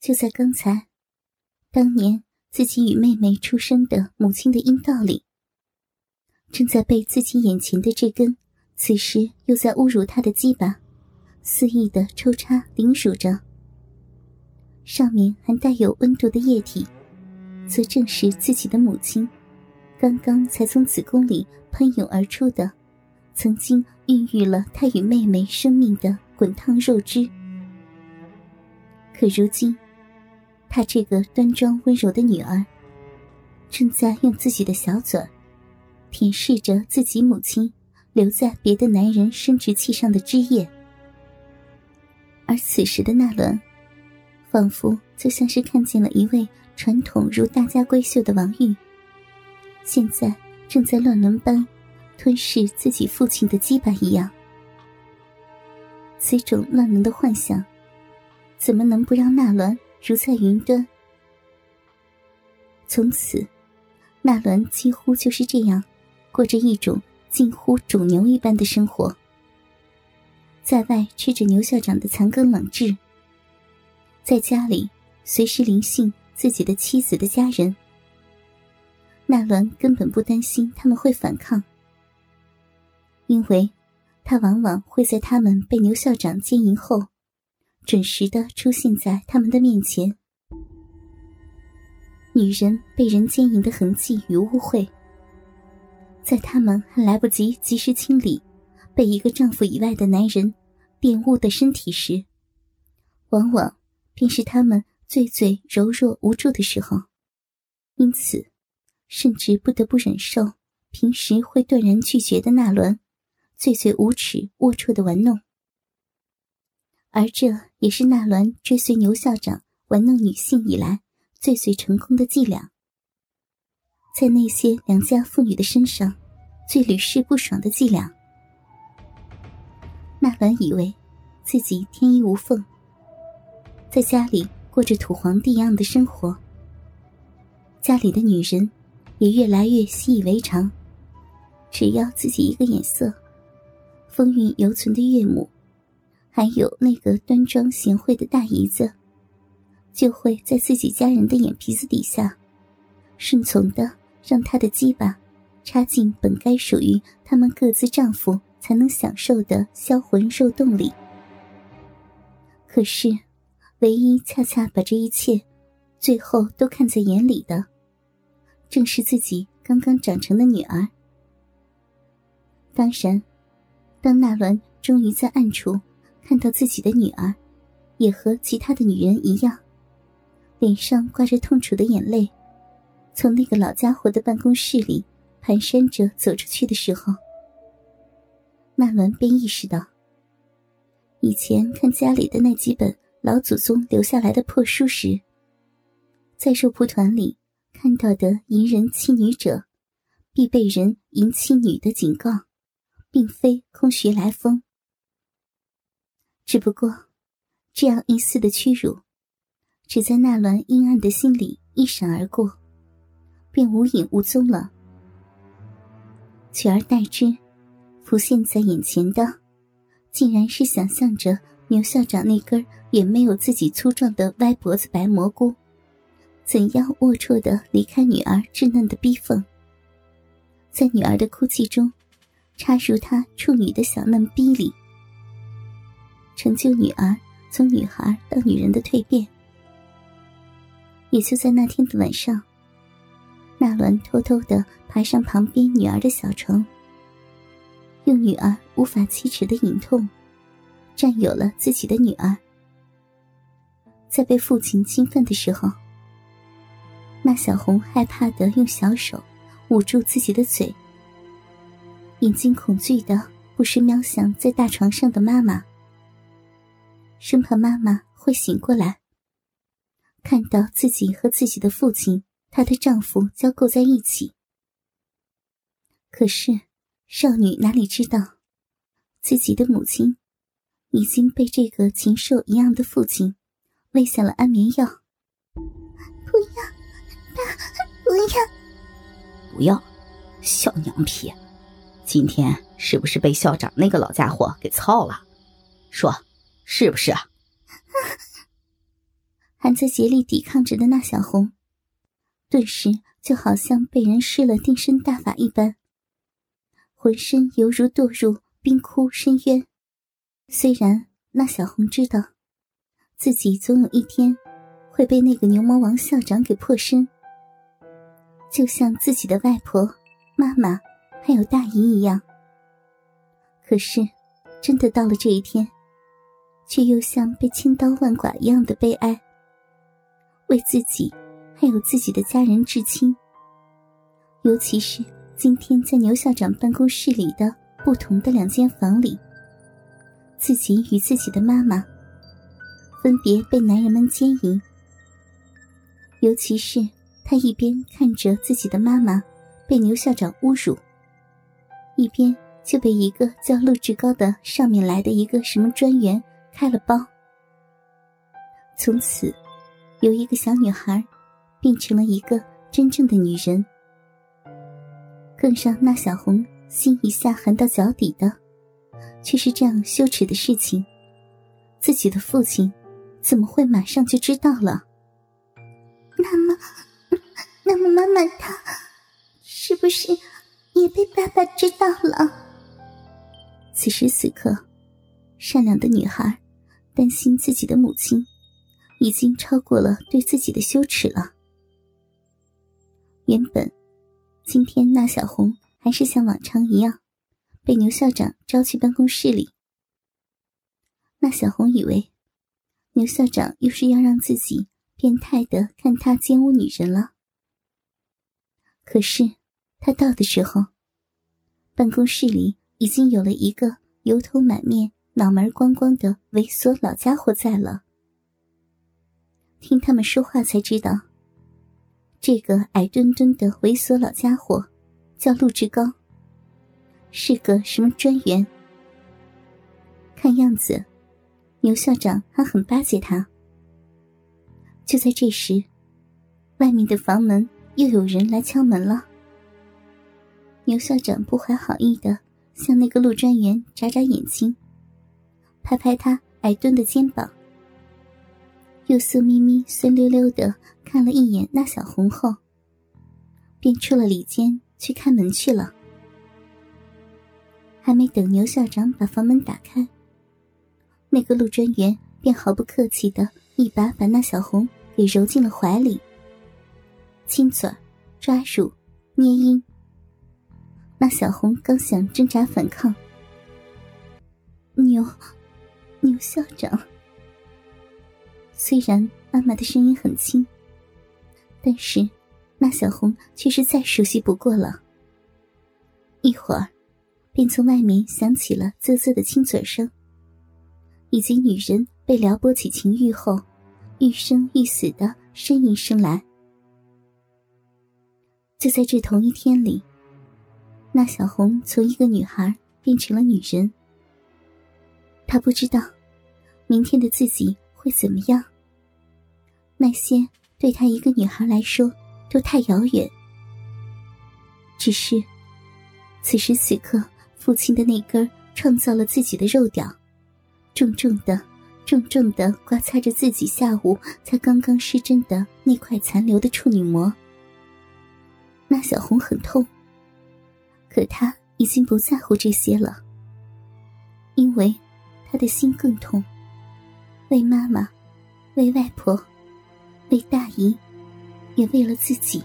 就在刚才，当年自己与妹妹出生的母亲的阴道里，正在被自己眼前的这根，此时又在侮辱她的鸡巴，肆意的抽插凌辱着。上面还带有温度的液体，则正是自己的母亲，刚刚才从子宫里喷涌而出的，曾经孕育了她与妹妹生命的滚烫肉汁。可如今。她这个端庄温柔的女儿，正在用自己的小嘴舔舐着自己母亲留在别的男人生殖器上的汁液，而此时的纳伦，仿佛就像是看见了一位传统如大家闺秀的王玉，现在正在乱伦般吞噬自己父亲的鸡巴一样。此种乱伦的幻想，怎么能不让纳伦？如在云端。从此，纳伦几乎就是这样，过着一种近乎种牛一般的生活。在外吃着牛校长的残羹冷炙，在家里随时临幸自己的妻子的家人。纳伦根本不担心他们会反抗，因为他往往会在他们被牛校长奸淫后。准时的出现在他们的面前。女人被人奸淫的痕迹与污秽，在他们还来不及及时清理被一个丈夫以外的男人玷污的身体时，往往便是他们最最柔弱无助的时候。因此，甚至不得不忍受平时会断然拒绝的纳伦最最无耻龌龊的玩弄。而这也是纳兰追随牛校长玩弄女性以来最最成功的伎俩，在那些良家妇女的身上最屡试不爽的伎俩。纳兰以为自己天衣无缝，在家里过着土皇帝一样的生活，家里的女人也越来越习以为常，只要自己一个眼色，风韵犹存的岳母。还有那个端庄贤惠的大姨子，就会在自己家人的眼皮子底下，顺从的让她的鸡巴插进本该属于他们各自丈夫才能享受的销魂肉洞里。可是，唯一恰恰把这一切最后都看在眼里的，正是自己刚刚长成的女儿。当然，当纳伦终于在暗处。看到自己的女儿，也和其他的女人一样，脸上挂着痛楚的眼泪，从那个老家伙的办公室里蹒跚着走出去的时候，纳伦便意识到，以前看家里的那几本老祖宗留下来的破书时，在肉蒲团里看到的淫人妻女者必被人淫妻女的警告，并非空穴来风。只不过，这样一丝的屈辱，只在纳兰阴暗的心里一闪而过，便无影无踪了。取而代之，浮现在眼前的，竟然是想象着牛校长那根也没有自己粗壮的歪脖子白蘑菇，怎样龌龊的离开女儿稚嫩的逼缝，在女儿的哭泣中，插入他处女的小嫩逼里。成就女儿从女孩到女人的蜕变。也就在那天的晚上，纳伦偷偷的爬上旁边女儿的小床，用女儿无法启齿的隐痛，占有了自己的女儿。在被父亲侵犯的时候，那小红害怕的用小手捂住自己的嘴，眼睛恐惧的不时瞄向在大床上的妈妈。生怕妈妈会醒过来，看到自己和自己的父亲、她的丈夫交媾在一起。可是，少女哪里知道，自己的母亲已经被这个禽兽一样的父亲喂下了安眠药。不要，爸，不要，不要，小娘皮！今天是不是被校长那个老家伙给操了？说。是不是啊？还在竭力抵抗着的那小红，顿时就好像被人施了定身大法一般，浑身犹如堕入冰窟深渊。虽然那小红知道，自己总有一天会被那个牛魔王校长给破身，就像自己的外婆、妈妈还有大姨一样。可是，真的到了这一天，却又像被千刀万剐一样的悲哀。为自己还有自己的家人至亲，尤其是今天在牛校长办公室里的不同的两间房里。自己与自己的妈妈分别被男人们奸淫，尤其是他一边看着自己的妈妈被牛校长侮辱，一边就被一个叫陆志高的上面来的一个什么专员开了包。从此，由一个小女孩变成了一个真正的女人，更让那小红心一下寒到脚底的。却是这样羞耻的事情，自己的父亲怎么会马上就知道了？那么，那么妈妈她是不是也被爸爸知道了？此时此刻，善良的女孩担心自己的母亲已经超过了对自己的羞耻了。原本，今天那小红还是像往常一样。被牛校长招去办公室里，那小红以为牛校长又是要让自己变态的看他奸污女人了。可是他到的时候，办公室里已经有了一个油头满面、脑门光光的猥琐老家伙在了。听他们说话才知道，这个矮墩墩的猥琐老家伙叫陆志高。是个什么专员？看样子，牛校长还很巴结他。就在这时，外面的房门又有人来敲门了。牛校长不怀好意的向那个陆专员眨眨眼睛，拍拍他矮墩的肩膀，又色眯眯、酸溜溜的看了一眼那小红后，便出了里间去开门去了。还没等牛校长把房门打开，那个陆专员便毫不客气的一把把那小红给揉进了怀里，亲嘴、抓乳、捏阴。那小红刚想挣扎反抗，牛，牛校长。虽然妈妈的声音很轻，但是那小红却是再熟悉不过了。一会儿。便从外面响起了啧啧的亲嘴声，以及女人被撩拨起情欲后欲生欲死的呻吟声来。就在这同一天里，那小红从一个女孩变成了女人。他不知道，明天的自己会怎么样。那些对她一个女孩来说都太遥远。只是，此时此刻。父亲的那根创造了自己的肉屌，重重的、重重的刮擦着自己下午才刚刚失真的那块残留的处女膜。那小红很痛，可她已经不在乎这些了，因为他的心更痛。为妈妈，为外婆，为大姨，也为了自己。